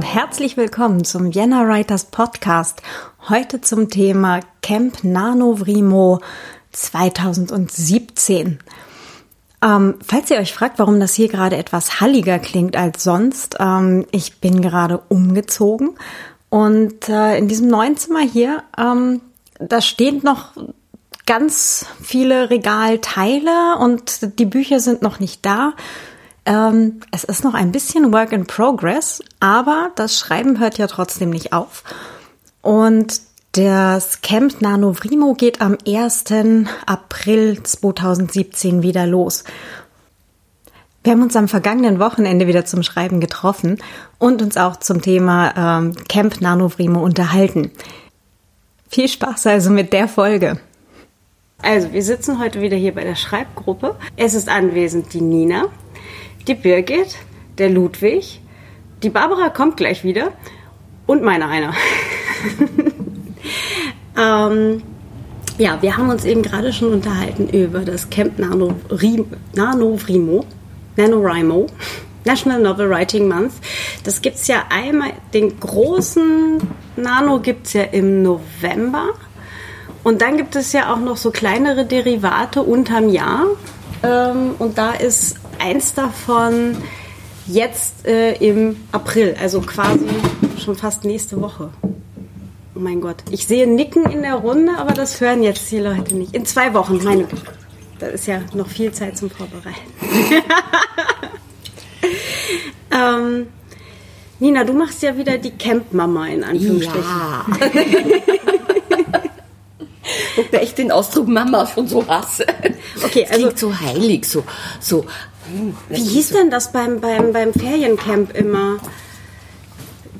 Und herzlich willkommen zum Vienna Writers Podcast. Heute zum Thema Camp Nanovrimo 2017. Ähm, falls ihr euch fragt, warum das hier gerade etwas halliger klingt als sonst, ähm, ich bin gerade umgezogen und äh, in diesem neuen Zimmer hier, ähm, da stehen noch ganz viele Regalteile und die Bücher sind noch nicht da. Ähm, es ist noch ein bisschen Work in Progress, aber das Schreiben hört ja trotzdem nicht auf. Und das Camp Nanovrimo geht am 1. April 2017 wieder los. Wir haben uns am vergangenen Wochenende wieder zum Schreiben getroffen und uns auch zum Thema ähm, Camp Nanovrimo unterhalten. Viel Spaß also mit der Folge. Also, wir sitzen heute wieder hier bei der Schreibgruppe. Es ist anwesend die Nina, die Birgit, der Ludwig, die Barbara kommt gleich wieder und meiner einer. Ähm, ja, wir haben uns eben gerade schon unterhalten über das Camp Nano, Nano Vrimo, NaNoWriMo, National Novel Writing Month. Das gibt es ja einmal, den großen Nano gibt es ja im November. Und dann gibt es ja auch noch so kleinere Derivate unterm Jahr. Ähm, und da ist eins davon jetzt äh, im April, also quasi schon fast nächste Woche. Oh mein Gott. Ich sehe Nicken in der Runde, aber das hören jetzt die Leute nicht. In zwei Wochen, meine Güte. Da ist ja noch viel Zeit zum Vorbereiten. ähm, Nina, du machst ja wieder die Camp-Mama in Anführungsstrichen. Ja. Wobei ich den Ausdruck Mama schon so hasse. Okay, also. Klingt so heilig, so, so. Hm, Wie hieß so. denn das beim, beim, beim Feriencamp immer?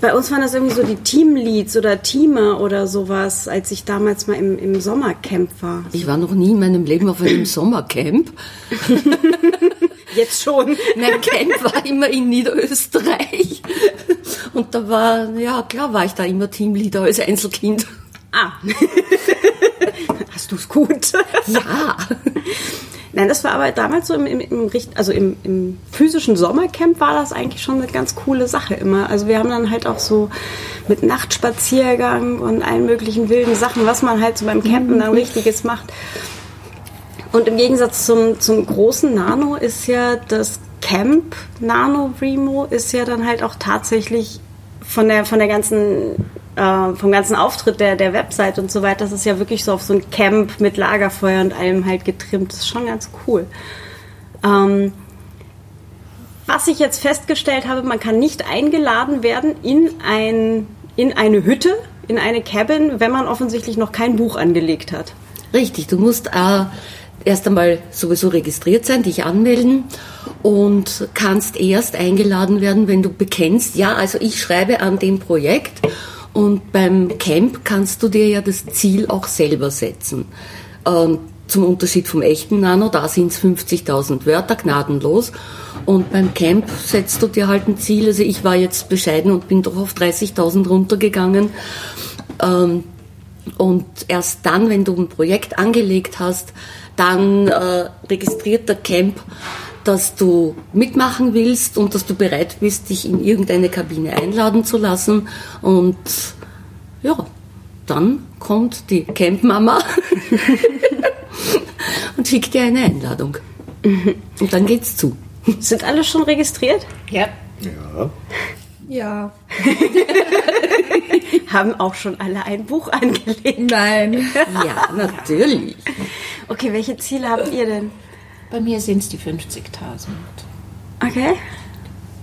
Bei uns waren das irgendwie so die Teamleads oder Teamer oder sowas, als ich damals mal im, im Sommercamp war. Ich war noch nie in meinem Leben auf einem Sommercamp. Jetzt schon. Mein Camp war immer in Niederösterreich. Und da war, ja klar war ich da immer Teamleader als Einzelkind. Ah. Hast du es gut? Ja. Nein, das war aber damals so im, im, im, also im, im physischen Sommercamp war das eigentlich schon eine ganz coole Sache immer. Also wir haben dann halt auch so mit Nachtspaziergang und allen möglichen wilden Sachen, was man halt so beim Campen dann richtiges macht. Und im Gegensatz zum, zum großen Nano ist ja das Camp Nano Remo ist ja dann halt auch tatsächlich von der, von der ganzen äh, vom ganzen Auftritt der, der Website und so weiter, das ist ja wirklich so auf so ein Camp mit Lagerfeuer und allem halt getrimmt. Das ist schon ganz cool. Ähm, was ich jetzt festgestellt habe, man kann nicht eingeladen werden in, ein, in eine Hütte, in eine Cabin, wenn man offensichtlich noch kein Buch angelegt hat. Richtig, du musst äh, erst einmal sowieso registriert sein, dich anmelden und kannst erst eingeladen werden, wenn du bekennst, ja, also ich schreibe an dem Projekt und beim Camp kannst du dir ja das Ziel auch selber setzen. Ähm, zum Unterschied vom echten Nano, da sind es 50.000 Wörter, gnadenlos. Und beim Camp setzt du dir halt ein Ziel. Also ich war jetzt bescheiden und bin doch auf 30.000 runtergegangen. Ähm, und erst dann, wenn du ein Projekt angelegt hast, dann äh, registriert der Camp dass du mitmachen willst und dass du bereit bist, dich in irgendeine Kabine einladen zu lassen. Und ja, dann kommt die Campmama und schickt dir eine Einladung. Und dann geht's zu. Sind alle schon registriert? Ja. Ja. Ja. Haben auch schon alle ein Buch angelegt? Nein. Ja, natürlich. Okay, welche Ziele habt ihr denn? Bei mir sind es die 50.000. Okay.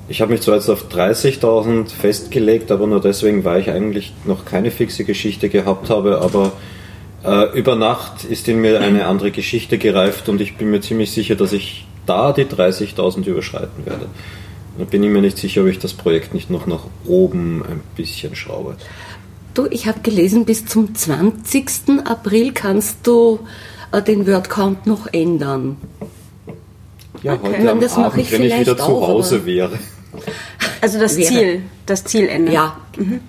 Ich habe mich zwar jetzt auf 30.000 festgelegt, aber nur deswegen, weil ich eigentlich noch keine fixe Geschichte gehabt habe. Aber äh, über Nacht ist in mir eine andere Geschichte gereift und ich bin mir ziemlich sicher, dass ich da die 30.000 überschreiten werde. Da bin ich mir nicht sicher, ob ich das Projekt nicht noch nach oben ein bisschen schraube. Du, ich habe gelesen, bis zum 20. April kannst du äh, den Wordcount noch ändern. Ja, okay. heute am das Abend, ich wenn ich wieder zu Hause wäre. Also das wäre. Ziel, das Ziel ändern. Ja. Mhm.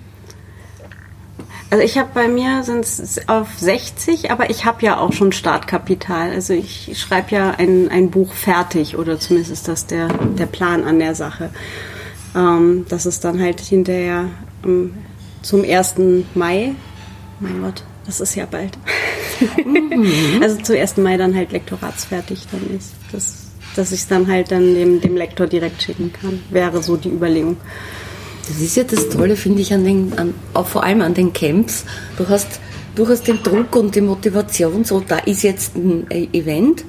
Also ich habe bei mir sind es auf 60, aber ich habe ja auch schon Startkapital. Also ich schreibe ja ein, ein Buch fertig oder zumindest ist das der, der Plan an der Sache. Ähm, das ist dann halt hinterher ähm, zum 1. Mai. Mein Gott, das ist ja bald. Mhm. also zum 1. Mai dann halt lektoratsfertig dann ist. Das, dass ich es dann halt dann dem, dem Lektor direkt schicken kann, wäre so die Überlegung. Das ist ja das Tolle, finde ich, an den, an, auch vor allem an den Camps. Du hast, du hast den Druck und die Motivation, so da ist jetzt ein Event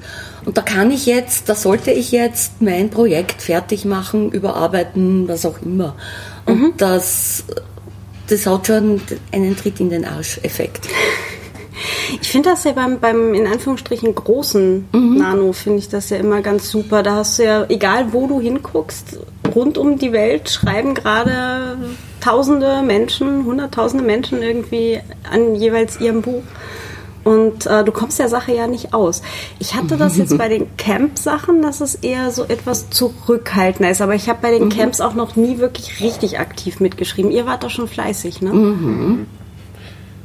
und da kann ich jetzt, da sollte ich jetzt mein Projekt fertig machen, überarbeiten, was auch immer. Und mhm. das, das hat schon einen Tritt in den Arsch-Effekt. Ich finde das ja beim, beim in Anführungsstrichen großen mhm. Nano, finde ich das ja immer ganz super. Da hast du ja, egal wo du hinguckst, rund um die Welt schreiben gerade tausende Menschen, hunderttausende Menschen irgendwie an jeweils ihrem Buch. Und äh, du kommst der Sache ja nicht aus. Ich hatte das jetzt bei den Camp-Sachen, dass es eher so etwas zurückhaltender ist. Aber ich habe bei den mhm. Camps auch noch nie wirklich richtig aktiv mitgeschrieben. Ihr wart doch schon fleißig, ne? Mhm.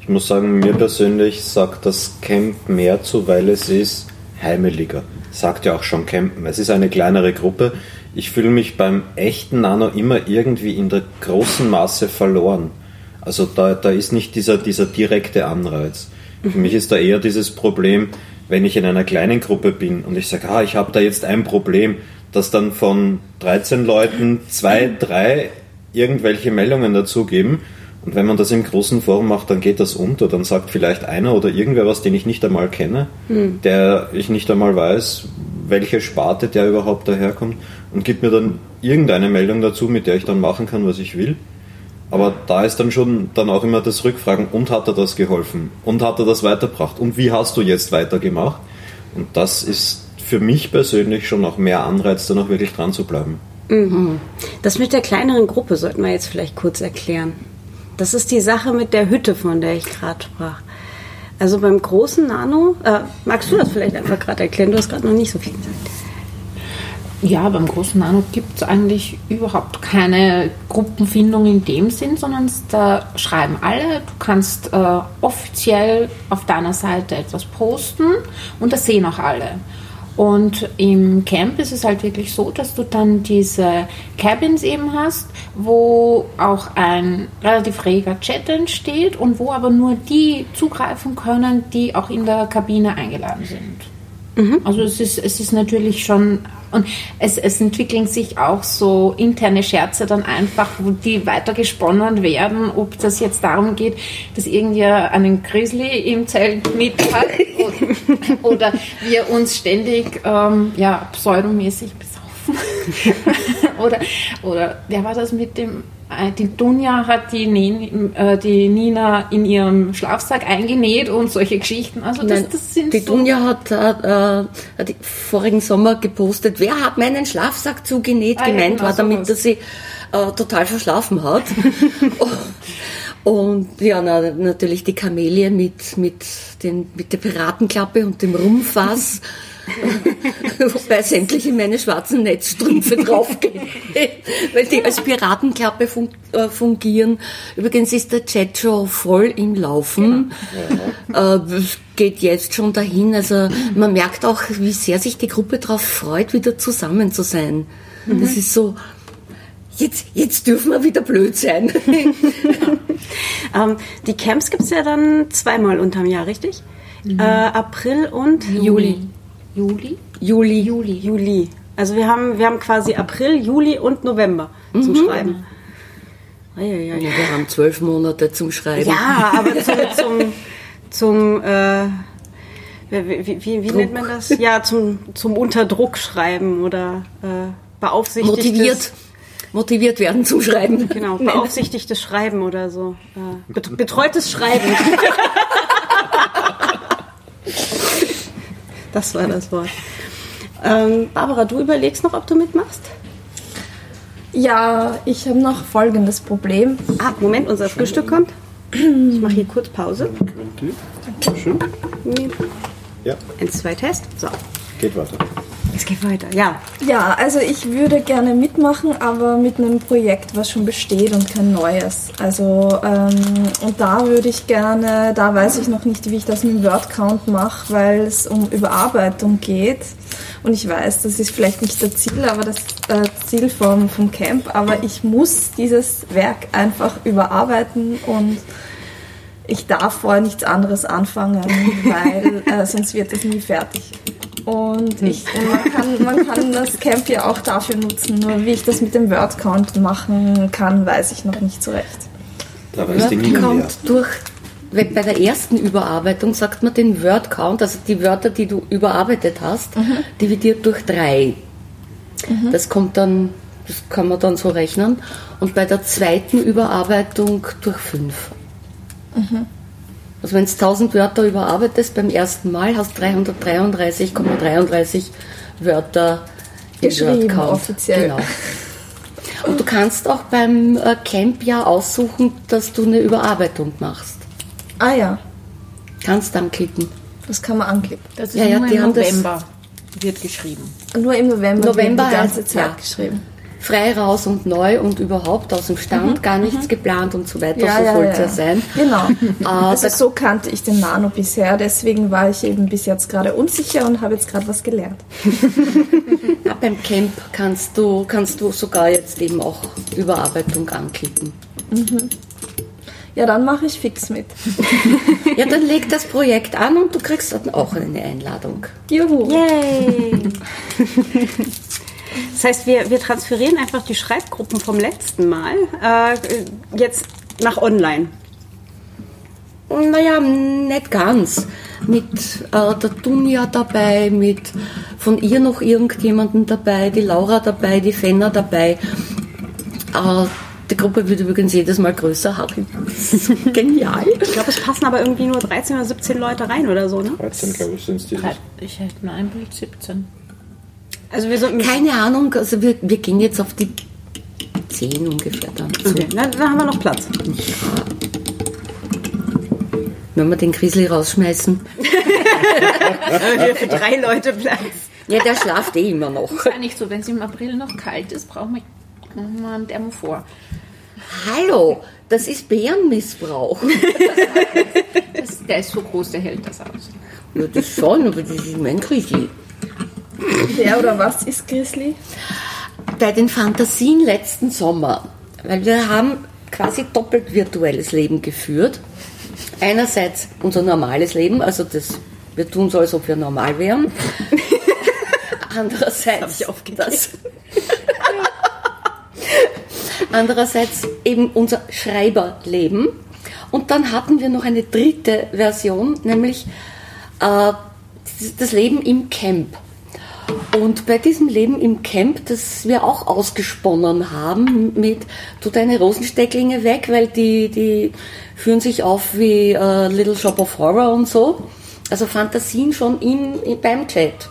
Ich muss sagen, mir persönlich sagt das Camp mehr zu, weil es ist heimeliger. Sagt ja auch schon Campen. Es ist eine kleinere Gruppe. Ich fühle mich beim echten Nano immer irgendwie in der großen Masse verloren. Also da, da ist nicht dieser, dieser direkte Anreiz. Für mich ist da eher dieses Problem, wenn ich in einer kleinen Gruppe bin und ich sage, ah, ich habe da jetzt ein Problem, dass dann von 13 Leuten zwei, drei irgendwelche Meldungen dazugeben. Und wenn man das im großen Forum macht, dann geht das unter. Dann sagt vielleicht einer oder irgendwer was, den ich nicht einmal kenne, hm. der ich nicht einmal weiß, welche Sparte der überhaupt daherkommt und gibt mir dann irgendeine Meldung dazu, mit der ich dann machen kann, was ich will. Aber da ist dann schon dann auch immer das Rückfragen, und hat er das geholfen? Und hat er das weitergebracht? Und wie hast du jetzt weitergemacht? Und das ist für mich persönlich schon noch mehr Anreiz, da noch wirklich dran zu bleiben. Mhm. Das mit der kleineren Gruppe sollten wir jetzt vielleicht kurz erklären. Das ist die Sache mit der Hütte, von der ich gerade sprach. Also beim großen Nano, äh, magst du das vielleicht einfach gerade erklären? Du hast gerade noch nicht so viel gesagt. Ja, beim großen Nano gibt es eigentlich überhaupt keine Gruppenfindung in dem Sinn, sondern da schreiben alle. Du kannst äh, offiziell auf deiner Seite etwas posten und das sehen auch alle. Und im Camp ist es halt wirklich so, dass du dann diese Cabins eben hast, wo auch ein relativ reger Chat entsteht und wo aber nur die zugreifen können, die auch in der Kabine eingeladen sind. Mhm. Also es ist, es ist natürlich schon, und es, es entwickeln sich auch so interne Scherze dann einfach, wo die weiter gesponnen werden, ob das jetzt darum geht, dass irgendwer einen Grizzly im Zelt mit hat oder, oder wir uns ständig ähm, ja, pseudomäßig besaufen. oder, oder wer war das mit dem äh, die Dunja hat die, äh, die, Nina in ihrem Schlafsack eingenäht und solche Geschichten. Also das, Nein, das sind die so Dunja hat äh, äh vorigen Sommer gepostet, wer hat meinen Schlafsack zugenäht, ah, gemeint ja, genau, war damit, dass sie äh, total verschlafen hat. und ja, na, natürlich die Kamelie mit, mit, den, mit der Piratenklappe und dem Rumpfass. Wobei sämtliche meine schwarzen Netzstrümpfe draufgehen, weil die als Piratenklappe fun äh, fungieren. Übrigens ist der Chat schon voll im Laufen. Genau. Äh, geht jetzt schon dahin. Also man merkt auch, wie sehr sich die Gruppe darauf freut, wieder zusammen zu sein. Mhm. Das ist so, jetzt, jetzt dürfen wir wieder blöd sein. ähm, die Camps gibt es ja dann zweimal unterm Jahr, richtig? Mhm. Äh, April und Juli. Juli. Juli? Juli. Juli. Juli. Also wir haben, wir haben quasi April, Juli und November mhm. zum Schreiben. Ja, ja, ja, wir haben zwölf Monate zum Schreiben. Ja, aber zum, zum, zum äh, wie, wie, wie, wie nennt man das? Ja, zum, zum Unterdruck schreiben oder äh, beaufsichtigtes... Motiviert. Motiviert werden zum Schreiben. Genau, beaufsichtigtes Schreiben oder so. Äh, betreutes Schreiben. Das war das Wort. Ähm, Barbara, du überlegst noch, ob du mitmachst? Ja, ich habe noch folgendes Problem. Ah, Moment, unser Frühstück kommt. Ich mache hier kurz Pause. Dankeschön. Ja. Eins, zwei, Test. So. Geht weiter. Es geht weiter, ja. Ja, also ich würde gerne mitmachen, aber mit einem Projekt, was schon besteht und kein neues. Also, ähm, und da würde ich gerne, da weiß ich noch nicht, wie ich das mit dem Wordcount mache, weil es um Überarbeitung geht. Und ich weiß, das ist vielleicht nicht das Ziel, aber das, äh, Ziel vom, vom Camp, aber ich muss dieses Werk einfach überarbeiten und ich darf vorher nichts anderes anfangen, weil äh, sonst wird es nie fertig. Und ich, man, kann, man kann das Camp ja auch dafür nutzen, nur wie ich das mit dem Word-Count machen kann, weiß ich noch nicht so recht. Da weiß die Nina kommt mehr. durch, bei der ersten Überarbeitung sagt man den Word Count, also die Wörter, die du überarbeitet hast, dividiert durch drei. Das kommt dann, das kann man dann so rechnen. Und bei der zweiten Überarbeitung durch fünf. Also wenn du 1000 Wörter überarbeitest beim ersten Mal, hast 333,33 Wörter im Geschrieben, offiziell. Genau. Und du kannst auch beim äh, Camp ja aussuchen, dass du eine Überarbeitung machst. Ah ja, Kannst dann klicken. das kann man anklicken. Das ist Ja, ja, im November wird geschrieben. Nur im November, November wird die ganze heißt- Zeit ja. geschrieben. Frei raus und neu und überhaupt aus dem Stand, gar nichts geplant und so weiter, so soll es ja sein. Genau. Ah, also so kannte ich den Nano bisher, deswegen war ich eben bis jetzt gerade unsicher und habe jetzt gerade was gelernt. Ja, beim Camp kannst du, kannst du sogar jetzt eben auch Überarbeitung anklicken. Ja, dann mache ich fix mit. Ja, dann leg das Projekt an und du kriegst dann auch eine Einladung. Juhu. Yay! Das heißt, wir, wir transferieren einfach die Schreibgruppen vom letzten Mal äh, jetzt nach online. Naja, nicht ganz. Mit äh, der Dunja dabei, mit von ihr noch irgendjemanden dabei, die Laura dabei, die Fenner dabei. Äh, die Gruppe wird übrigens jedes Mal größer, Harry. Genial. Ich glaube, es passen aber irgendwie nur 13 oder 17 Leute rein oder so, ne? 13, glaube ich, sind es dieses. Ich hätte mir ein Bild 17. Also wir sind Keine Ahnung, also wir, wir gehen jetzt auf die 10 ungefähr dann. Okay, na, da haben wir noch Platz. Wenn wir den Grizzly rausschmeißen. Für drei Leute Platz. Ja, der schlaft eh immer noch. Ist ja nicht so, wenn es im April noch kalt ist, brauchen wir machen wir ein Thermophor. Hallo, das ist Bärenmissbrauch. Das, der ist so groß, der hält das aus. Ja, das schon, aber das ist mein Grizzly. Wer oder was ist Grizzly? bei den Fantasien letzten Sommer, weil wir haben quasi doppelt virtuelles Leben geführt. Einerseits unser normales Leben, also das, wir tun so, als ob wir normal wären. Andererseits das, Andererseits eben unser Schreiberleben. Und dann hatten wir noch eine dritte Version, nämlich äh, das Leben im Camp. Und bei diesem Leben im Camp, das wir auch ausgesponnen haben mit, tu deine Rosenstecklinge weg, weil die, die führen sich auf wie äh, Little Shop of Horror und so. Also Fantasien schon im, im, beim Chat.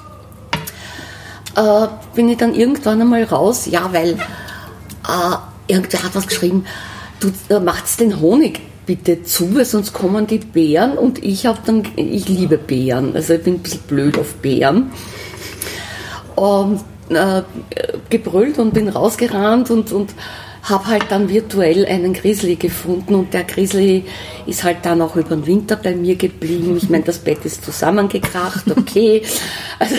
Äh, bin ich dann irgendwann einmal raus, ja, weil äh, irgendwer hat was geschrieben, du äh, macht's den Honig bitte zu, weil sonst kommen die Bären und ich habe dann, ich liebe Bären, also ich bin ein bisschen blöd auf Bären und äh, gebrüllt und bin rausgerannt und, und habe halt dann virtuell einen Grizzly gefunden und der Grizzly ist halt dann auch über den Winter bei mir geblieben. Ich meine, das Bett ist zusammengekracht, okay. Also,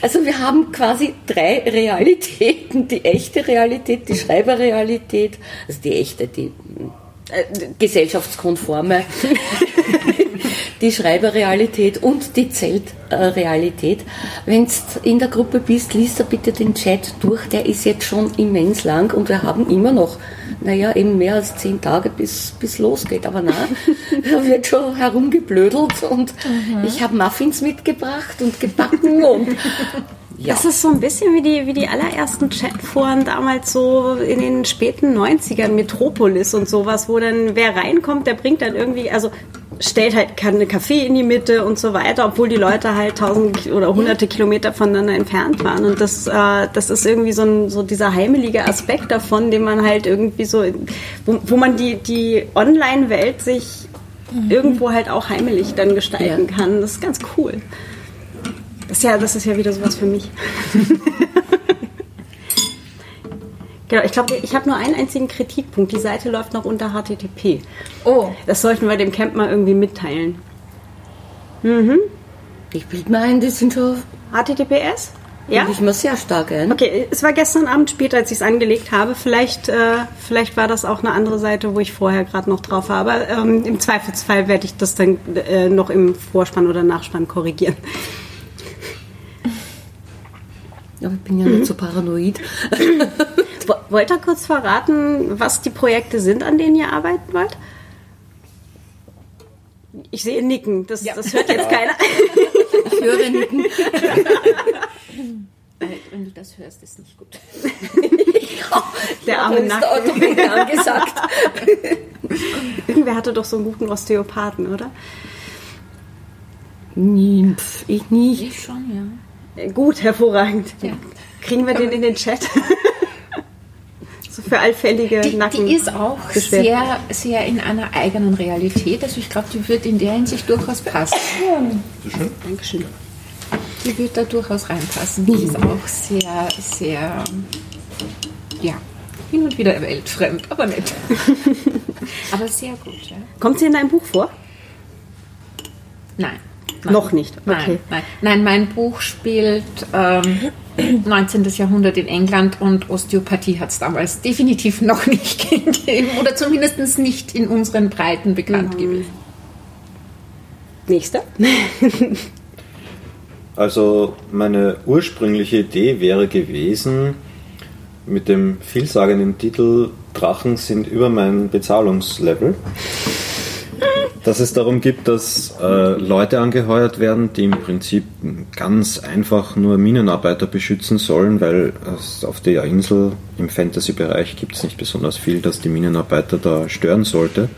also wir haben quasi drei Realitäten. Die echte Realität, die Schreiberrealität, also die echte, die äh, gesellschaftskonforme, die Schreiberrealität und die Zeltrealität. Wenn du in der Gruppe bist, liest da bitte den Chat durch, der ist jetzt schon immens lang und wir haben immer noch, naja, eben mehr als zehn Tage bis, bis losgeht. Aber na, da wird schon herumgeblödelt und ich habe Muffins mitgebracht und gebacken und ja. Das ist so ein bisschen wie die, wie die allerersten Chatforen damals so in den späten 90ern, Metropolis und sowas, wo dann wer reinkommt, der bringt dann irgendwie, also stellt halt eine Kaffee in die Mitte und so weiter, obwohl die Leute halt tausend oder hunderte Kilometer voneinander entfernt waren. Und das, äh, das ist irgendwie so, ein, so dieser heimelige Aspekt davon, den man halt irgendwie so, wo, wo man die, die Online-Welt sich irgendwo halt auch heimelig dann gestalten Ja. kann. Das ist ganz cool. Das ist ja, das ist ja wieder sowas für mich. genau, ich glaube, ich habe nur einen einzigen Kritikpunkt. Die Seite läuft noch unter HTTP. Oh, Das sollten wir dem Camp mal irgendwie mitteilen. Ich bild mir ein, die sind schon HTTPS? Ja? Ich mir sehr stark ein. Okay, es war gestern Abend später, als ich es angelegt habe. Vielleicht, äh, vielleicht war das auch eine andere Seite, wo ich vorher gerade noch drauf war. Aber ähm, im Zweifelsfall werde ich das dann äh, noch im Vorspann oder Nachspann korrigieren. Ja, ich bin ja nicht so paranoid. Wo- Wollt ihr kurz verraten, was die Projekte sind, an denen ihr arbeiten wollt? Ich sehe Nicken, das, das hört jetzt keiner. Ich höre nicken. Äh, Wenn du das hörst, ist nicht gut. Der arme ist der Nacken. Orthopäde angesagt. Irgendwer hatte doch so einen guten Osteopathen, oder? Nie, pf, ich nicht. Ich schon, ja. Gut, hervorragend. Ja. Kriegen wir den in den Chat? so für allfällige Die, Nacken. die ist auch sehr, sehr in einer eigenen Realität. Also ich glaube, die wird in der Hinsicht durchaus passen. Dankeschön. Die wird da durchaus reinpassen. Die ist auch sehr, sehr, ja, hin und wieder weltfremd, aber nett. aber sehr gut, ja. Kommt sie in deinem Buch vor? Nein. Nein. Noch nicht, okay. Nein, nein. nein, mein Buch spielt ähm, 19. Jahrhundert in England und Osteopathie hat es damals definitiv noch nicht gegeben oder zumindest nicht in unseren Breiten bekannt gewesen. Nächster. Also meine ursprüngliche Idee wäre gewesen, mit dem vielsagenden Titel Drachen sind über mein Bezahlungslevel, dass es darum gibt, dass äh, Leute angeheuert werden, die im Prinzip ganz einfach nur Minenarbeiter beschützen sollen, weil es auf der Insel im Fantasy-Bereich gibt es nicht besonders viel, das die Minenarbeiter da stören sollte.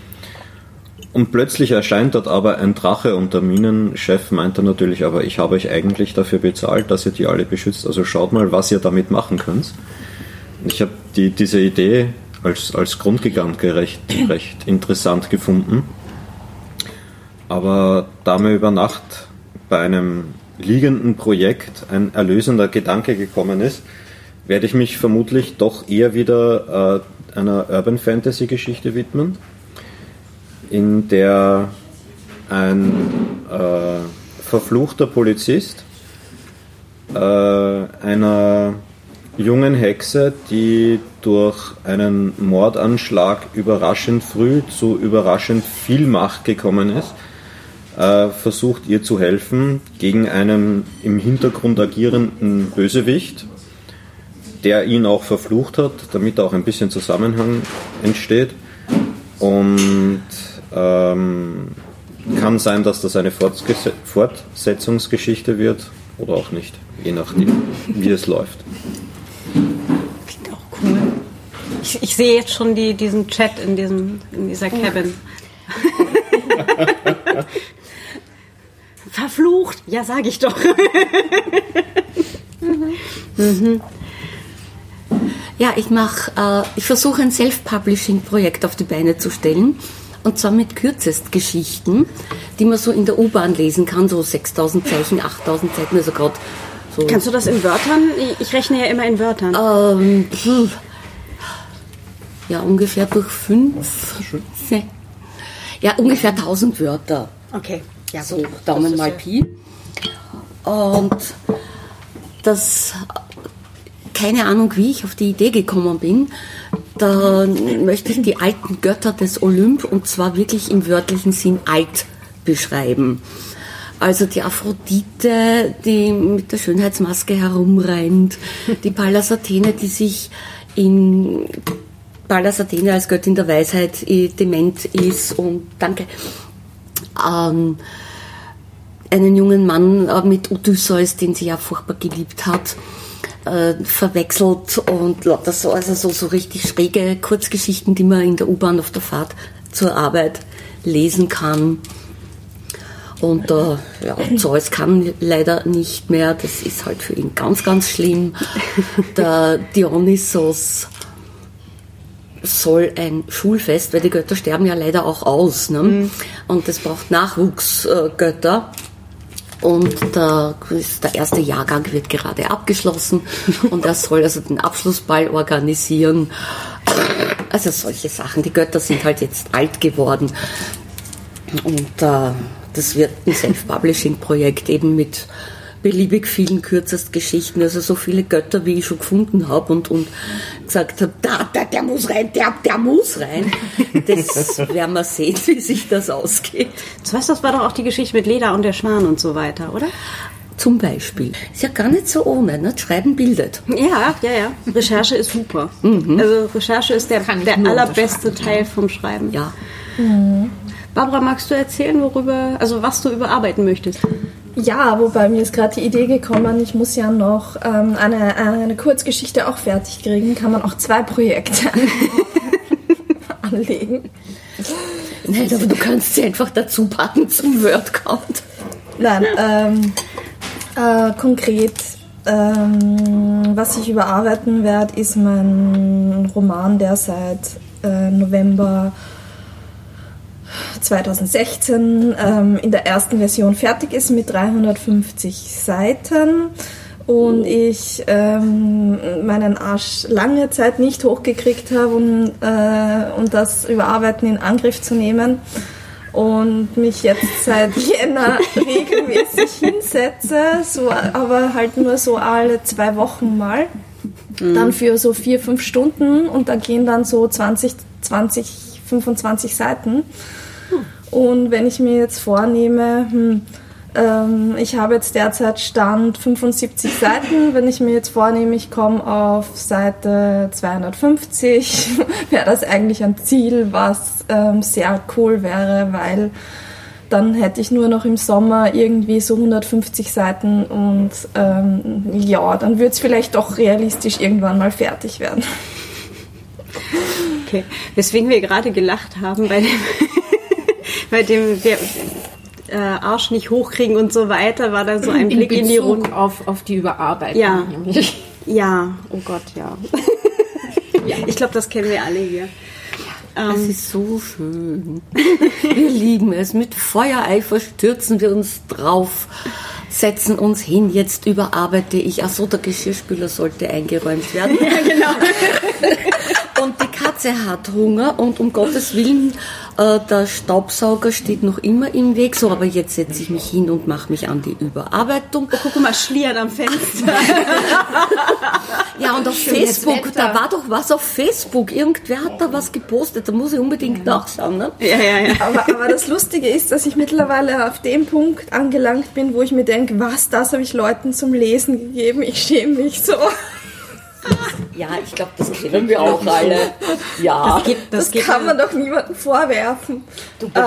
Und plötzlich erscheint dort aber ein Drache und der Minenchef meint dann natürlich, aber ich habe euch eigentlich dafür bezahlt, dass ihr die alle beschützt, also schaut mal, was ihr damit machen könnt. Ich habe die, diese Idee als, als Grundgedanke recht, recht interessant gefunden. Aber da mir über Nacht bei einem liegenden Projekt ein erlösender Gedanke gekommen ist, werde ich mich vermutlich doch eher wieder äh, einer Urban Fantasy Geschichte widmen in der ein äh, verfluchter Polizist äh, einer jungen Hexe, die durch einen Mordanschlag überraschend früh zu überraschend viel Macht gekommen ist, äh, versucht ihr zu helfen gegen einen im Hintergrund agierenden Bösewicht, der ihn auch verflucht hat, damit auch ein bisschen Zusammenhang entsteht. Und ähm, kann sein, dass das eine Fortges- Fortsetzungsgeschichte wird oder auch nicht, je nachdem, wie es läuft. Klingt auch cool. Ich, ich sehe jetzt schon die, diesen Chat in, diesem, in dieser Cabin. Verflucht! Ja, sage ich doch. Ja, ich mache, äh, ich versuche ein Self-Publishing-Projekt auf die Beine zu stellen. Und zwar mit Kürzestgeschichten, die man so in der U-Bahn lesen kann, so 6000 Zeichen, 8000 Seiten, also gerade so. Kannst du das in Wörtern? Ich- rechne ja immer in Wörtern. Ähm, ja, ungefähr durch fünf. Ja, ungefähr 1000 Wörter. Okay, ja, So. Daumen mal Pi. Und das, keine Ahnung, wie ich auf die Idee gekommen bin, da möchte ich die alten Götter des Olymp, und zwar wirklich im wörtlichen Sinn alt, beschreiben. Also die Aphrodite, die mit der Schönheitsmaske herumrennt, die Pallas Athene, die sich in Pallas Athene als Göttin der Weisheit äh, dement ist und danke. Ähm, einen jungen Mann äh, mit Odysseus, den sie ja furchtbar geliebt hat, äh, verwechselt und lauter so, also so, so richtig schräge Kurzgeschichten, die man in der U-Bahn auf der Fahrt zur Arbeit lesen kann. Und äh, ja, Zeus kann leider nicht mehr, das ist halt für ihn ganz, ganz schlimm. Der Dionysos soll ein Schulfest, weil die Götter sterben ja leider auch aus. Ne? Und es braucht Nachwuchsgötter. Und der, der erste Jahrgang wird gerade abgeschlossen und er soll also den Abschlussball organisieren. Also solche Sachen. Die Götter sind halt jetzt alt geworden. Und äh, das wird ein Self-Publishing-Projekt eben mit beliebig vielen Kürzestgeschichten, also so viele Götter, wie ich schon gefunden habe und, und gesagt habe, da, da, der muss rein, der, der muss rein. Das werden wir sehen, wie sich das ausgeht. Du weißt, das war doch auch die Geschichte mit Leda und der Schwan und so weiter, oder? Zum Beispiel. Ist ja gar nicht so ohne, ne? Schreiben bildet. Ja, ja, ja. Recherche ist super. Also Recherche ist der, der allerbeste Teil vom Schreiben. Ja. Barbara, magst du erzählen, worüber, also was du überarbeiten möchtest? Ja, wobei mir ist gerade die Idee gekommen, ich muss ja noch ähm, eine, eine Kurzgeschichte auch fertig kriegen. Kann man auch zwei Projekte anlegen. Nein, aber du kannst sie einfach dazu packen zum Word-Count. Nein, ähm, äh, konkret, ähm, was ich überarbeiten werde, ist mein Roman, der seit äh, November 2016 ähm, in der ersten Version fertig ist mit 350 Seiten und ich ähm, meinen Arsch lange Zeit nicht hochgekriegt habe, um, äh, um das Überarbeiten in Angriff zu nehmen und mich jetzt seit Jänner regelmäßig hinsetze, so, aber halt nur so alle zwei Wochen mal. Dann für so vier, fünf Stunden und da gehen dann so 20, 20, 25 Seiten. Und wenn ich mir jetzt vornehme, hm, ähm, ich habe jetzt derzeit Stand 75 Seiten, wenn ich mir jetzt vornehme, ich komme auf Seite 250, wäre das eigentlich ein Ziel, was ähm, sehr cool wäre, weil dann hätte ich nur noch im Sommer irgendwie so 150 Seiten und ähm, ja, dann würde es vielleicht doch realistisch irgendwann mal fertig werden. Okay. Weswegen wir gerade gelacht haben bei dem, bei dem wir, äh, Arsch nicht hochkriegen und so weiter, war da so ein Blick in, die Bezug Runde. Auf, auf die Überarbeitung. Ja. nämlich. Ja, oh Gott, ja. Ich glaube, das kennen wir alle hier. Es ist so schön. Wir lieben es. Mit Feuereifer stürzen wir uns drauf, setzen uns hin. Jetzt überarbeite ich. Ach so, der Geschirrspüler sollte eingeräumt werden. Ja, genau. Und die Katze hat Hunger und um Gottes Willen, äh, der Staubsauger steht noch immer im Weg. So, aber jetzt setze ich mich hin und mache mich an die Überarbeitung. Guck mal, schlieren am Fenster. Ja, und auf Schönes Facebook, Wetter. da war doch was auf Facebook. Irgendwer hat da was gepostet. Da muss ich unbedingt nachschauen. Ne? ja, ja, ja. Aber, aber das Lustige ist, dass ich mittlerweile auf dem Punkt angelangt bin, wo ich mir denke, was, das habe ich Leuten zum Lesen gegeben. Ich schäme mich so. Ja, ich glaube, das kennen wir auch alle. Ja, Das, kann man doch niemandem vorwerfen. Äh,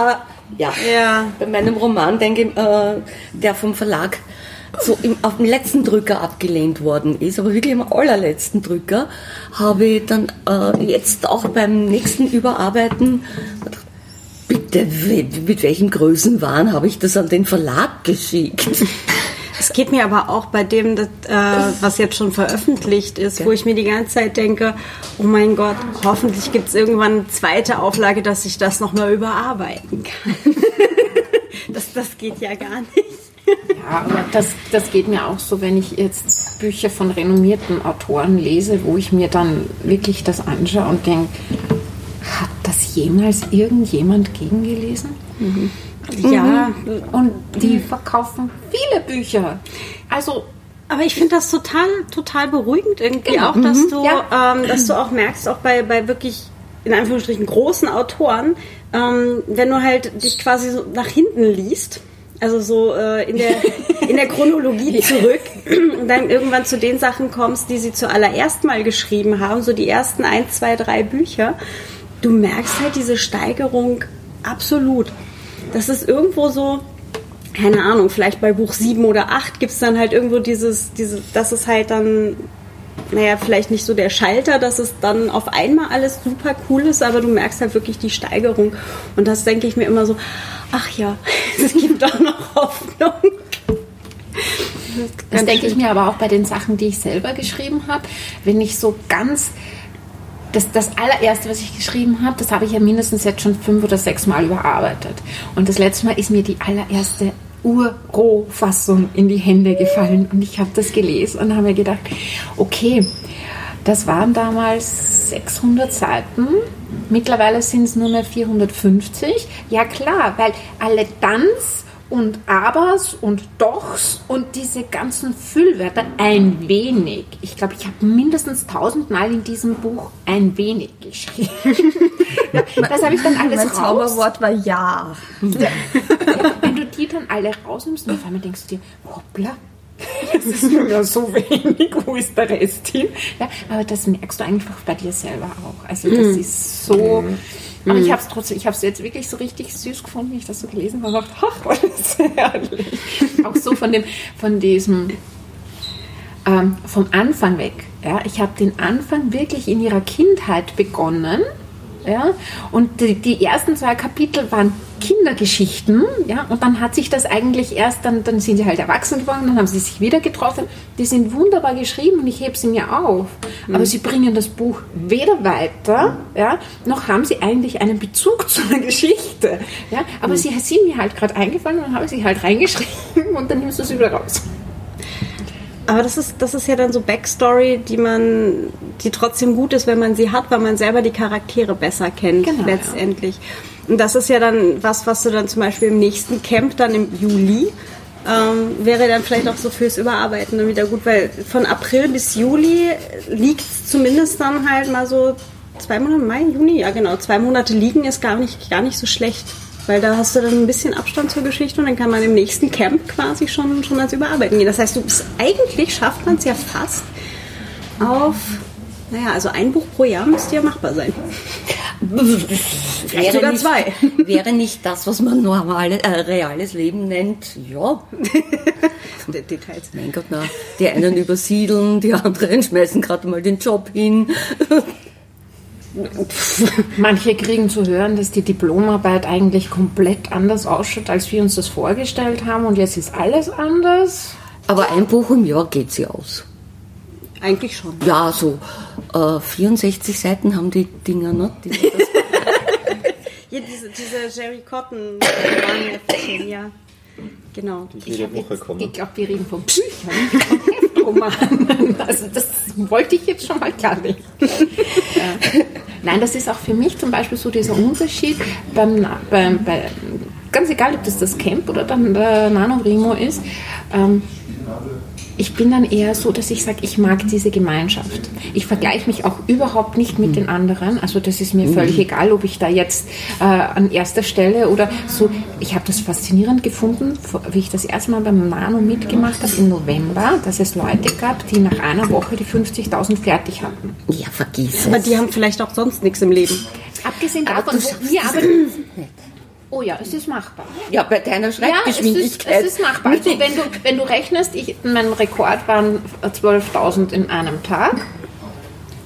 ja. Ja. Bei meinem Roman, denke ich, äh, der vom Verlag so im, auf dem letzten Drücker abgelehnt worden ist, aber wirklich am allerletzten Drücker, habe ich dann äh, jetzt auch beim nächsten Überarbeiten bitte, mit welchem Größenwahn habe ich das an den Verlag geschickt? Es geht mir aber auch bei dem, das, äh, was jetzt schon veröffentlicht ist, wo ich mir die ganze Zeit denke, oh mein Gott, hoffentlich gibt es irgendwann eine zweite Auflage, dass ich das nochmal überarbeiten kann. das, das geht ja gar nicht. Ja, aber das, das geht mir auch so, wenn ich jetzt Bücher von renommierten Autoren lese, wo ich mir dann wirklich das anschaue und denke, hat das jemals irgendjemand gegengelesen? Ja, Und die verkaufen viele Bücher. Also Aber ich finde das total, total beruhigend irgendwie Genau. auch, dass Mhm. du, Ja. ähm, dass du auch merkst, auch bei, bei wirklich in Anführungsstrichen großen Autoren, ähm, wenn du halt dich quasi so nach hinten liest, also so äh, in der in der Chronologie zurück und dann irgendwann zu den Sachen kommst, die sie zuallererst mal geschrieben haben, so die ersten ein, zwei, drei Bücher, du merkst halt diese Steigerung absolut. Das ist irgendwo so, keine Ahnung, vielleicht bei Buch 7 oder 8 gibt es dann halt irgendwo dieses, diese, das ist halt dann, naja, vielleicht nicht so der Schalter, dass es dann auf einmal alles super cool ist, aber du merkst halt wirklich die Steigerung. Und das denke ich mir immer so, ach ja, es gibt auch noch Hoffnung. Das Ganz denke ich mir aber auch bei den Sachen, die ich selber geschrieben habe. Wenn ich so ganz. Das, das allererste, was ich geschrieben habe, das habe ich ja mindestens jetzt schon fünf oder sechs Mal überarbeitet. Und das letzte Mal ist mir die allererste Urrohfassung in die Hände gefallen. Und ich habe das gelesen und habe mir gedacht, okay, das waren damals 600 Seiten. Mittlerweile sind es nur mehr 450. Ja klar, weil alle Tanz und Abers und Dochs und diese ganzen Füllwörter ein wenig. Ich glaube, ich habe mindestens tausendmal in diesem Buch ein wenig geschrieben. das habe ich dann alles Mein raus. Zauberwort war ja. Ja, wenn du die dann alle rausnimmst, und auf einmal denkst du dir, hoppla, das ist mir ja so wenig, wo ist der Rest hin? Ja, aber das merkst du einfach bei dir selber auch. Also das ist so. Aber ich habe es trotzdem, ich habe es jetzt wirklich so richtig süß gefunden, wie ich das so gelesen habe. Dachte, ach, das herrlich. Auch so von dem, von diesem, ähm, vom Anfang weg. Ja, ich habe den Anfang wirklich in ihrer Kindheit begonnen. Ja, und die, die ersten zwei Kapitel waren Kindergeschichten, ja, und dann hat sich das eigentlich erst, dann, dann sind sie halt erwachsen geworden, dann haben sie sich wieder getroffen. Die sind wunderbar geschrieben und ich hebe sie mir auf. Aber sie bringen das Buch weder weiter, ja, noch haben sie eigentlich einen Bezug zu einer Geschichte. Ja, aber sie sind mir halt gerade eingefallen und dann habe ich sie halt reingeschrieben und dann nimmst du sie wieder raus. Aber das ist, das ist ja dann so Backstory, die man, die trotzdem gut ist, wenn man sie hat, weil man selber die Charaktere besser kennt, Genau, letztendlich. Und das ist ja dann was, was du dann zum Beispiel im nächsten Camp dann im Juli ähm, wäre dann vielleicht auch so fürs Überarbeiten dann wieder gut, weil von April bis Juli liegt zumindest dann halt mal so zwei Monate, Mai, Juni, ja genau, zwei Monate liegen ist gar nicht, gar nicht so schlecht. Weil da hast du dann ein bisschen Abstand zur Geschichte und dann kann man im nächsten Camp quasi schon, schon als Überarbeiten gehen. Das heißt, du bist, eigentlich schafft man es ja fast auf, naja, also ein Buch pro Jahr müsste ja machbar sein. Vielleicht sogar nicht, zwei. Wäre nicht das, was man normale, äh, reales Leben nennt, ja, De- Details. mein Gott, na, die einen übersiedeln, die anderen schmeißen gerade mal den Job hin. Manche kriegen zu hören, dass die Diplomarbeit eigentlich komplett anders ausschaut, als wir uns das vorgestellt haben und jetzt ist alles anders. Aber ein Buch im Jahr geht sie aus. Eigentlich schon. Ja, so äh, 64 Seiten haben die Dinger, ne? Die, Ja, diese, diese Jerry Cotton ja. Genau. Die jede Woche kommen. Ich glaube, wir reden von Büchern, nicht Heftromanen. Also das wollte ich jetzt schon mal klarlegen. Ja. Nein, das ist auch für mich zum Beispiel so dieser Unterschied beim, beim, bei, ganz egal, ob das das Camp oder dann der NaNoWriMo ist. Ähm, ich bin dann eher so, dass ich sage, ich mag diese Gemeinschaft. Ich vergleiche mich auch überhaupt nicht mit den anderen. Also das ist mir völlig egal, ob ich da jetzt äh, an erster Stelle oder so. Ich habe das faszinierend gefunden, wie ich das erste Mal beim Nano mitgemacht habe im November, dass es Leute gab, die nach einer Woche die 50.000 fertig hatten. ja, vergiss Aber es. die haben vielleicht auch sonst nichts im Leben. Abgesehen Aber davon, wir arbeiten. Oh ja, es ist machbar. Ja, bei deiner Ja, es ist, Schreibgeschwindigkeit. es ist machbar. Also wenn du, wenn du rechnest, ich, mein Rekord waren 12.000 in einem Tag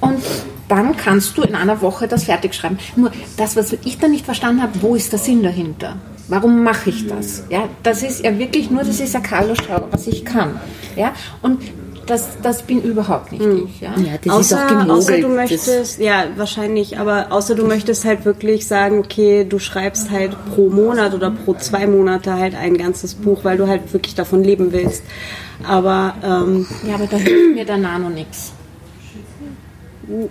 und dann kannst du in einer Woche das fertig schreiben. Nur das, was ich dann nicht verstanden habe, wo ist der Sinn dahinter? Warum mache ich das? Ja, das ist ja wirklich nur, das ist ja Carlos was ich kann. Ja, und das, das bin überhaupt nicht ich. Ja. ja, das ist auch Außer, gemogelt. außer du möchtest, ja, wahrscheinlich, aber außer du möchtest halt wirklich sagen, okay, du schreibst halt pro Monat oder pro zwei Monate halt ein ganzes Buch, weil du halt wirklich davon leben willst. Aber ähm, Ja, aber da hilft mir der Nano nichts.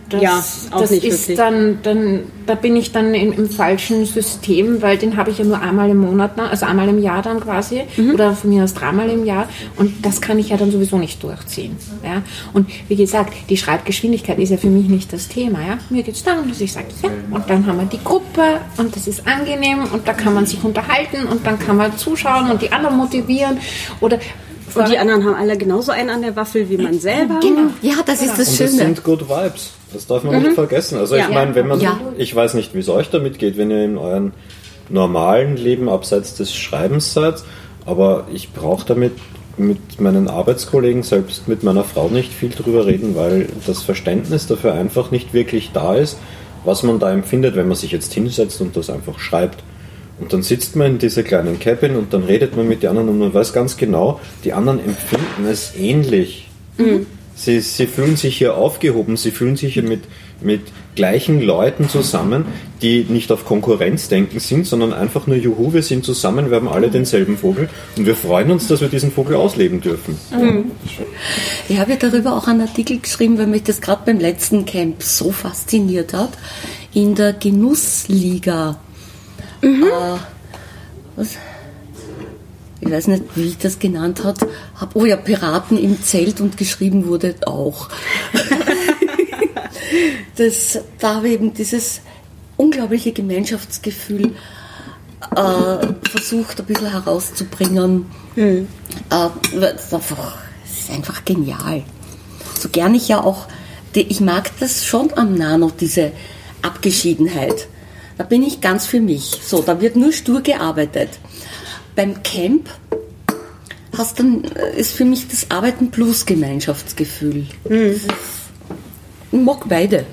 Das, Ja, auch das nicht ist wirklich. dann, dann, da bin ich dann im, im falschen System, weil den habe ich ja nur einmal im Monat, ne, also einmal im Jahr dann quasi, Mhm. oder von mir aus dreimal im Jahr, und das kann ich ja dann sowieso nicht durchziehen. Ja? Und wie gesagt, die Schreibgeschwindigkeit ist ja für mich nicht das Thema. Ja? Mir geht es darum, dass ich sage, ja, und dann haben wir die Gruppe und das ist angenehm und da kann man sich unterhalten und dann kann man zuschauen und die anderen motivieren oder und die anderen haben alle genauso einen an der Waffel wie man selber. Genau. Ja, das ist das Und es Schöne. sind Good Vibes. Das darf man nicht vergessen. Also Ja. ich meine, wenn man, Ja. ich weiß nicht, wie es euch damit geht, wenn ihr in euren normalen Leben abseits des Schreibens seid, aber ich brauche damit mit meinen Arbeitskollegen, selbst mit meiner Frau nicht viel drüber reden, weil das Verständnis dafür einfach nicht wirklich da ist, was man da empfindet, wenn man sich jetzt hinsetzt und das einfach schreibt. Und dann sitzt man in dieser kleinen Cabin und dann redet man mit den anderen und man weiß ganz genau, die anderen empfinden es ähnlich. Sie, sie fühlen sich hier aufgehoben, sie fühlen sich hier mit, mit gleichen Leuten zusammen, die nicht auf Konkurrenz denken sind, sondern einfach nur, juhu, wir sind zusammen, wir haben alle denselben Vogel und wir freuen uns, dass wir diesen Vogel ausleben dürfen. Ich habe ja darüber auch einen Artikel geschrieben, weil mich das gerade beim letzten Camp so fasziniert hat. In der Genussliga. Äh, was? ich weiß nicht, wie ich das genannt hat, habe, oh ja, Piraten im Zelt und geschrieben wurde auch. das, da habe ich eben dieses unglaubliche Gemeinschaftsgefühl äh, versucht ein bisschen herauszubringen. Mhm. Äh, das ist einfach genial. So gern ich ja auch, ich mag das schon am Nano, diese Abgeschiedenheit. Da bin ich ganz für mich. So, da wird nur stur gearbeitet. Beim Camp hast dann, äh, ist für mich das Arbeiten plus Gemeinschaftsgefühl. Mhm. Ich mag beide.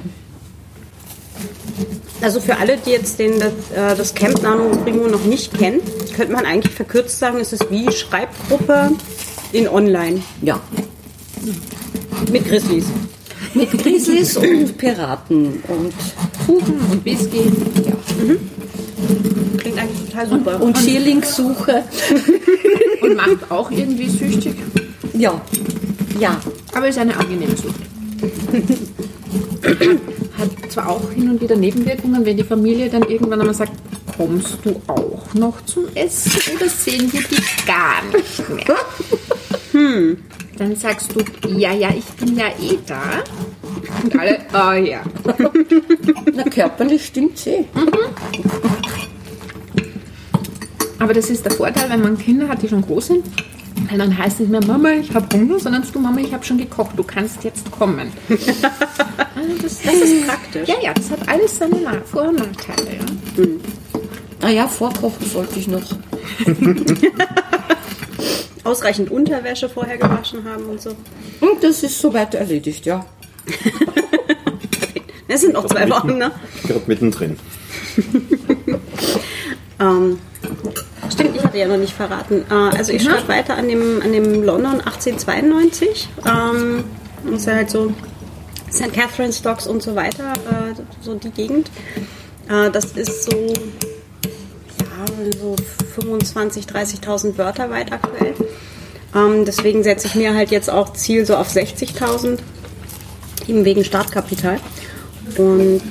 Also für alle, die jetzt den, das, äh, das Camp Nano Primo noch nicht kennen, könnte man eigentlich verkürzt sagen, es ist wie Schreibgruppe in Online. Ja. Mit Grizzlies. Mit Grizzlies und Piraten und Kuchen und Whisky. Mhm. Klingt eigentlich total super. Und, und Schierlingssuche. und macht auch irgendwie süchtig. Ja. Ja. Aber ist eine angenehme Sucht. Hat zwar auch hin und wieder Nebenwirkungen, wenn die Familie dann irgendwann einmal sagt, kommst du auch noch zum Essen oder sehen wir dich gar nicht mehr? Hm. Dann sagst du, ja, ja, ich bin ja eh da. Und alle, oh ja. Na, körperlich stimmt's eh. Mhm. Aber das ist der Vorteil, wenn man Kinder hat, die schon groß sind. Weil dann heißt es nicht mehr, Mama, ich habe Hunger, sondern du, Mama, ich habe schon gekocht, du kannst jetzt kommen. Also das, das, ist praktisch. Ja, ja, das hat alles seine Vor- und Nachteile. Ja. Hm. Ah ja, vorkochen sollte ich noch. Ausreichend Unterwäsche vorher gewaschen haben und so. Und das ist soweit erledigt, ja. Es sind noch zwei Wochen, ne? Gerade mittendrin. ähm, stimmt, ich hatte ja noch nicht verraten. Äh, also ich schreibe weiter an dem, an dem London 1892. Ähm, das ist ja halt so St. Catherine Stocks und so weiter, äh, so die Gegend. Äh, das ist so, ja, so 25.000, 30.000 Wörter weit aktuell. Ähm, deswegen setze ich mir halt jetzt auch Ziel so auf 60.000, eben wegen Startkapital. Und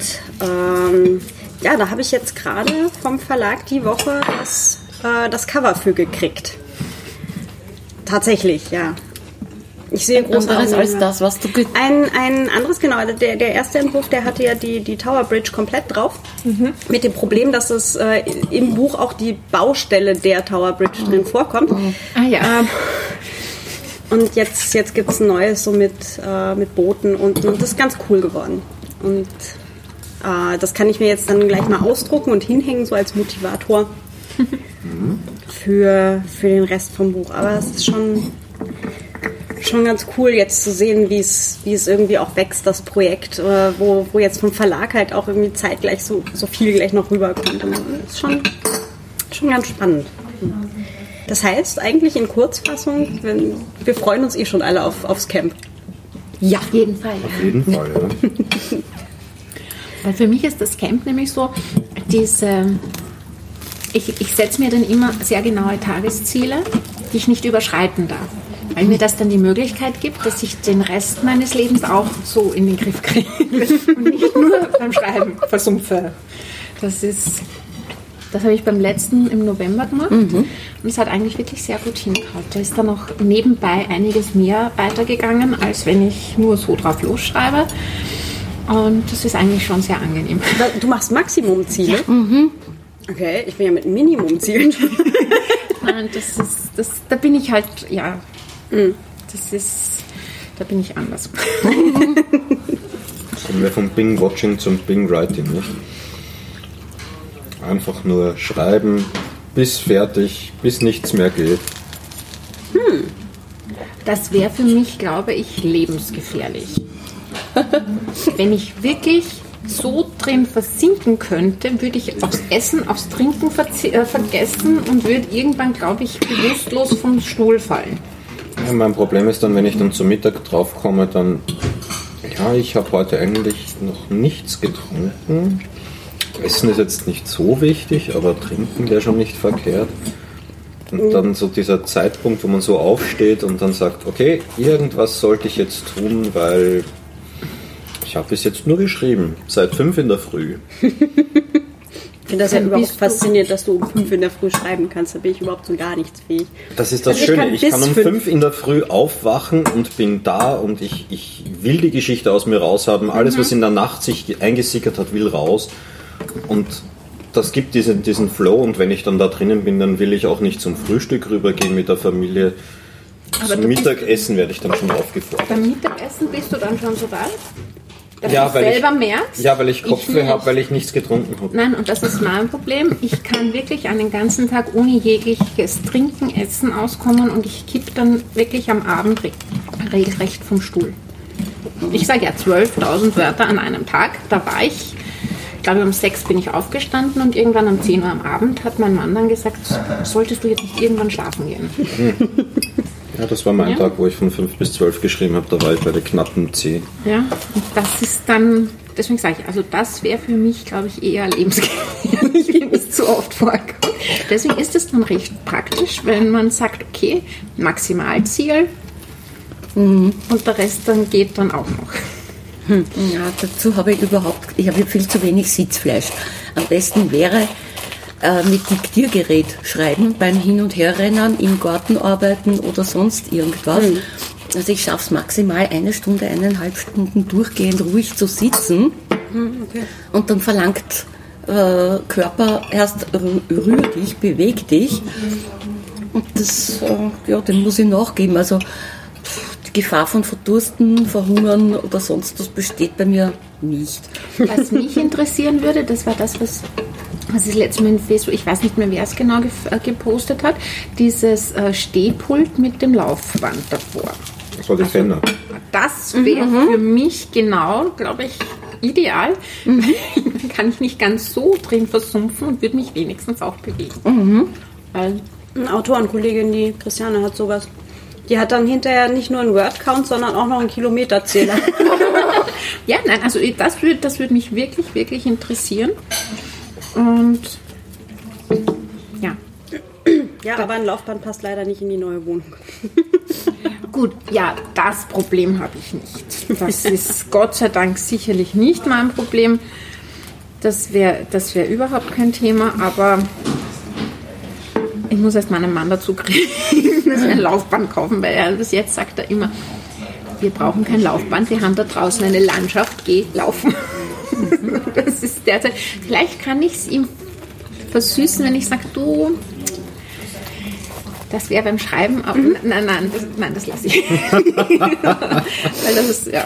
ähm, ja, da habe ich jetzt gerade vom Verlag die Woche das, äh, das Cover für gekriegt. Tatsächlich, ja. Ich sehe groß anderes als das, was du ein ein anderes genau. Also der der erste Entwurf, der hatte ja die die Tower Bridge komplett drauf mhm. mit dem Problem, dass es äh, im Buch auch die Baustelle der Tower Bridge drin vorkommt. Mhm. Ah ja. Ähm, und jetzt jetzt gibt's ein neues so mit äh, mit Booten und, und das ist ganz cool geworden. Und äh, das kann ich mir jetzt dann gleich mal ausdrucken und hinhängen, so als Motivator für, für den Rest vom Buch. Aber es ist schon, schon ganz cool, jetzt zu sehen, wie es, wie es irgendwie auch wächst, das Projekt, äh, wo, wo jetzt vom Verlag halt auch irgendwie zeitgleich so, so viel gleich noch rüberkommt. Und das ist schon, schon ganz spannend. Das heißt, eigentlich in Kurzfassung, wenn, wir freuen uns eh schon alle auf, aufs Camp. Ja, auf jeden Fall. Auf jeden Fall, ja. Weil für mich ist das Camp nämlich so, diese, ich, ich setze mir dann immer sehr genaue Tagesziele, die ich nicht überschreiten darf. Weil mir das dann die Möglichkeit gibt, dass ich den Rest meines Lebens auch so in den Griff kriege und nicht nur beim Schreiben versumpfe. Das ist, das habe ich beim letzten im November gemacht mhm. und es hat eigentlich wirklich sehr gut hingehauen. Da ist dann auch nebenbei einiges mehr weitergegangen, als wenn ich nur so drauf losschreibe. Und das ist eigentlich schon sehr angenehm. Du machst Maximumziele? Ja. Mhm. Okay, ich bin ja mit Minimumzielen. Nein, das ist, das, da bin ich halt, ja, mhm. das ist, da bin ich anders. Kommen wir vom Bing-Watching zum Bing-Writing, nicht? Einfach nur schreiben, bis fertig, bis nichts mehr geht. Hm. Das wäre für mich, glaube ich, lebensgefährlich. Wenn ich wirklich so drin versinken könnte, würde ich aufs Essen, aufs Trinken äh, vergessen und würde irgendwann, glaube ich, bewusstlos vom Stuhl fallen. Ja, mein Problem ist dann, wenn ich dann zum Mittag draufkomme, dann, ja, ich habe heute eigentlich noch nichts getrunken. Essen ist jetzt nicht so wichtig, aber trinken wäre schon nicht verkehrt. Und dann so dieser Zeitpunkt, wo man so aufsteht und dann sagt, okay, irgendwas sollte ich jetzt tun, weil ich habe bis jetzt nur geschrieben, seit fünf in der Früh. finde das ja überhaupt faszinierend, dass du um fünf in der Früh schreiben kannst. Da bin ich überhaupt zu gar nichts fähig. Das ist das Also ich Schöne. kann Ich kann um fünf- in der Früh aufwachen und bin da und ich, ich will die Geschichte aus mir raushaben. Alles, was in der Nacht sich ge- eingesickert hat, will raus. Und das gibt diesen, diesen Flow und wenn ich dann da drinnen bin, dann will ich auch nicht zum Frühstück rübergehen mit der Familie. zum du bist- Mittagessen werde ich dann schon aufgefordert. Beim Mittagessen bist du dann schon so weit, dass Ja, du weil ich- selber merkst. Ja, weil ich Kopfweh habe, weil ich nichts getrunken habe. Nein, und das ist mein Problem. Ich kann wirklich einen ganzen Tag ohne jegliches Trinken, Essen auskommen und ich kipp dann wirklich am Abend re regelrecht vom Stuhl. Ich sage ja 12.000 Wörter an einem Tag. Da war ich, ich glaube um sechs bin ich aufgestanden und irgendwann um 10 Uhr am Abend hat mein Mann dann gesagt, solltest du jetzt nicht irgendwann schlafen gehen. Ja, das war mein Ja. Tag, wo ich von 5 bis 12 geschrieben habe. Da war ich bei der knappen 10. Ja, und das ist dann, deswegen sage ich, also das wäre für mich, glaube ich, eher lebensgefährlich, wenn es zu oft vorkommt. Deswegen ist es dann recht praktisch, wenn man sagt, okay, Maximalziel und der Rest dann geht dann auch noch. Ja, dazu habe ich überhaupt, ich habe viel zu wenig Sitzfleisch. Am besten wäre äh, mit Diktiergerät schreiben, beim Hin- und Herrennen, im Garten arbeiten oder sonst irgendwas. Also ich schaffe es maximal eine Stunde, eineinhalb Stunden durchgehend ruhig zu sitzen. Und dann verlangt äh, Körper erst rü- rühr dich, beweg dich. Und das, äh, ja, dem muss ich nachgeben. Also die Gefahr von Verdursten, Verhungern oder sonst was besteht bei mir nicht. Was mich interessieren würde, das war das, was, was ich letztes Mal in Facebook, ich weiß nicht mehr, wer es genau äh, gepostet hat, dieses äh, Stehpult mit dem Laufband davor. Das war die Fenner. Das wäre für mich genau, glaube ich, ideal. Dann kann ich nicht ganz so drin versumpfen und würde mich wenigstens auch bewegen. Weil, Eine Autorenkollegin, die Christiane, hat sowas. Die hat dann hinterher nicht nur einen Word-Count, sondern auch noch einen Kilometerzähler. ja, nein, also das würde das würd mich wirklich, wirklich interessieren. Und ja, ja, aber ein Laufband passt leider nicht in die neue Wohnung. Gut, ja, das Problem habe ich nicht. Das ist Gott sei Dank sicherlich nicht mein Problem. Das wäre das wär überhaupt kein Thema, aber ich muss erst meinen Mann dazu kriegen, wir ein Laufband kaufen, weil er bis jetzt sagt er immer, wir brauchen kein Laufband, wir haben da draußen eine Landschaft, geh laufen. Das ist derzeit. Vielleicht kann ich es ihm versüßen, wenn ich sage, du, das wäre beim Schreiben, aber nein, nein, das, nein, das lasse ich. Weil das ist, ja,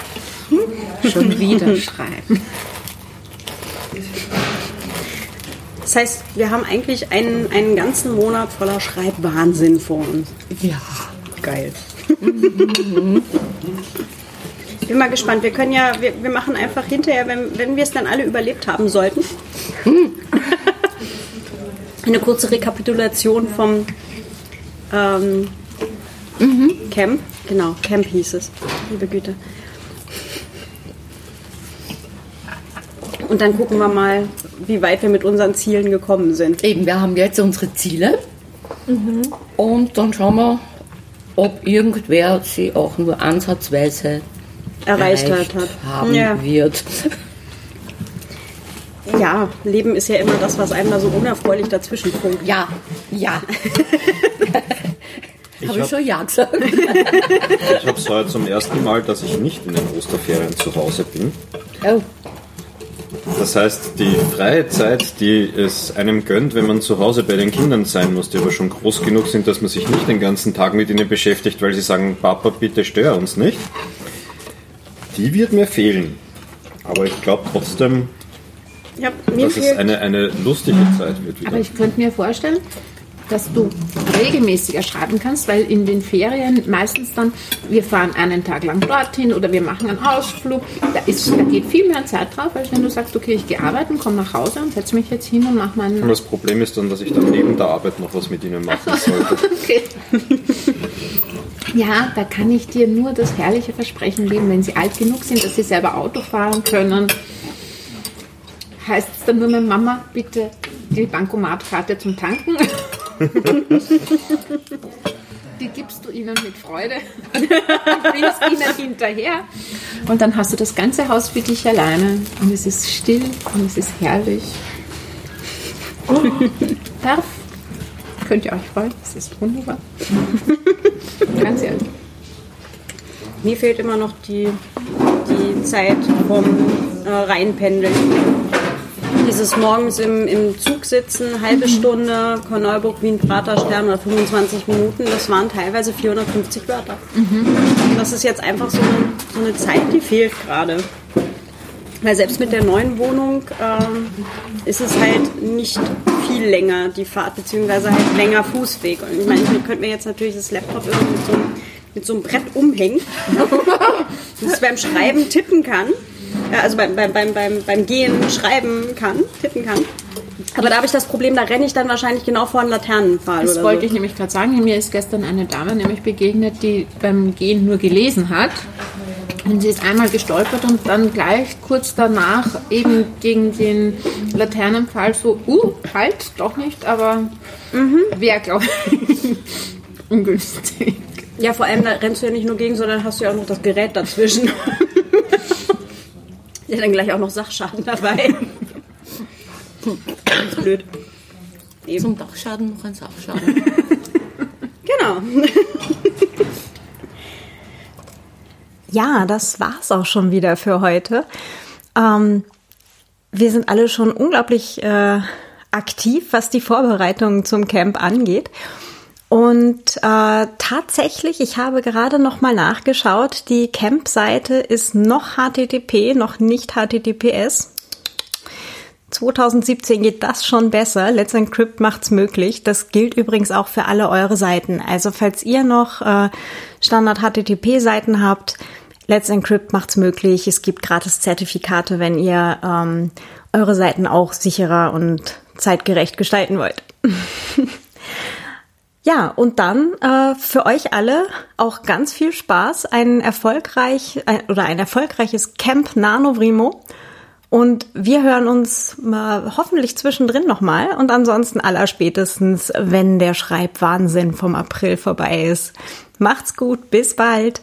schon wieder schreiben. Das heißt, wir haben eigentlich einen, einen ganzen Monat voller Schreibwahnsinn vor uns. Ja. Geil. Ich bin mal gespannt. Wir können ja, wir, wir machen einfach hinterher, wenn, wenn wir es dann alle überlebt haben sollten, eine kurze Rekapitulation vom ähm, Camp. Genau, Camp hieß es. Liebe Güte. Und dann gucken wir mal, wie weit wir mit unseren Zielen gekommen sind. Eben, wir haben jetzt unsere Ziele und dann schauen wir, ob irgendwer sie auch nur ansatzweise Erreicht erreicht hat. haben Ja. wird. Ja, Leben ist ja immer das, was einem da so unerfreulich dazwischen funkt. Ja, ja. Ich Habe ich habe schon ja gesagt. ich es heute zum ersten Mal, dass ich nicht in den Osterferien zu Hause bin. Oh, Das heißt, die freie Zeit, die es einem gönnt, wenn man zu Hause bei den Kindern sein muss, die aber schon groß genug sind, dass man sich nicht den ganzen Tag mit ihnen beschäftigt, weil sie sagen, Papa, bitte stör uns nicht, die wird mir fehlen. Aber ich glaube trotzdem, Ja, dass es eine, eine lustige Zeit wird wieder. Aber ich könnte mir vorstellen, dass du regelmäßiger schreiben kannst, weil in den Ferien meistens dann, wir fahren einen Tag lang dorthin oder wir machen einen Ausflug. Da, ist, da geht viel mehr Zeit drauf, als wenn du sagst, okay, ich gehe arbeiten, komme nach Hause und setze mich jetzt hin und mache Und meinen. das Problem ist dann, dass ich dann neben der Arbeit noch was mit ihnen machen sollte. Okay. Ja, da kann ich dir nur das herrliche Versprechen geben, wenn sie alt genug sind, dass sie selber Auto fahren können. Heißt es dann nur mit Mama, bitte die Bankomatkarte zum Tanken? Die gibst du ihnen mit Freude und bringst ihnen hinterher. Und dann hast du das ganze Haus für dich alleine. Und es ist still und es ist herrlich. Darf? Könnt ihr euch freuen? Das ist wunderbar. Ganz ehrlich. Mir fehlt immer noch die, die Zeit vom äh, Reinpendeln. Dieses morgens im, im Zug sitzen, halbe Stunde, Korneuburg, Wien, Praterstern oder 25 Minuten, das waren teilweise 450 Wörter. Das ist jetzt einfach so eine, so eine Zeit, die fehlt gerade. Weil selbst mit der neuen Wohnung ähm, ist es halt nicht viel länger die Fahrt, beziehungsweise halt länger Fußweg. Und ich meine, ich könnte mir jetzt natürlich das Laptop irgendwie mit so einem, mit so einem Brett umhängen, dass ich beim Schreiben tippen kann. Ja, also beim, beim, beim, beim, beim Gehen schreiben kann, tippen kann. Aber da habe ich das Problem, da renne ich dann wahrscheinlich genau vor einen Laternenpfahl Das wollte so. ich nämlich gerade sagen. Mir ist gestern eine Dame nämlich begegnet, die beim Gehen nur gelesen hat. Und sie ist einmal gestolpert und dann gleich kurz danach eben gegen den Laternenpfahl so, uh, halt, doch nicht, aber wäre, glaube ich, ungünstig. Ja, vor allem, da rennst du ja nicht nur gegen, sondern hast du ja auch noch das Gerät dazwischen. ja, dann gleich auch noch Sachschaden dabei. Ganz blöd. Zum Dachschaden noch ein Sachschaden. Genau. Ja, das war's auch schon wieder für heute. Ähm, wir sind alle schon unglaublich äh, aktiv, was die Vorbereitungen zum Camp angeht. Und äh, tatsächlich, ich habe gerade noch mal nachgeschaut, die Camp-Seite ist noch HTTP, noch nicht HTTPS. 2017 geht das schon besser. Let's Encrypt macht's möglich. Das gilt übrigens auch für alle eure Seiten. Also falls ihr noch äh, Standard HTTP Seiten habt, Let's Encrypt macht's möglich. Es gibt gratis Zertifikate, wenn ihr ähm, eure Seiten auch sicherer und zeitgerecht gestalten wollt. Ja, und dann äh, für euch alle auch ganz viel Spaß, ein erfolgreich ein, oder ein erfolgreiches Camp Nanovrimo. Und wir hören uns mal hoffentlich zwischendrin nochmal und ansonsten allerspätestens, wenn der Schreibwahnsinn vom April vorbei ist. Macht's gut, bis bald.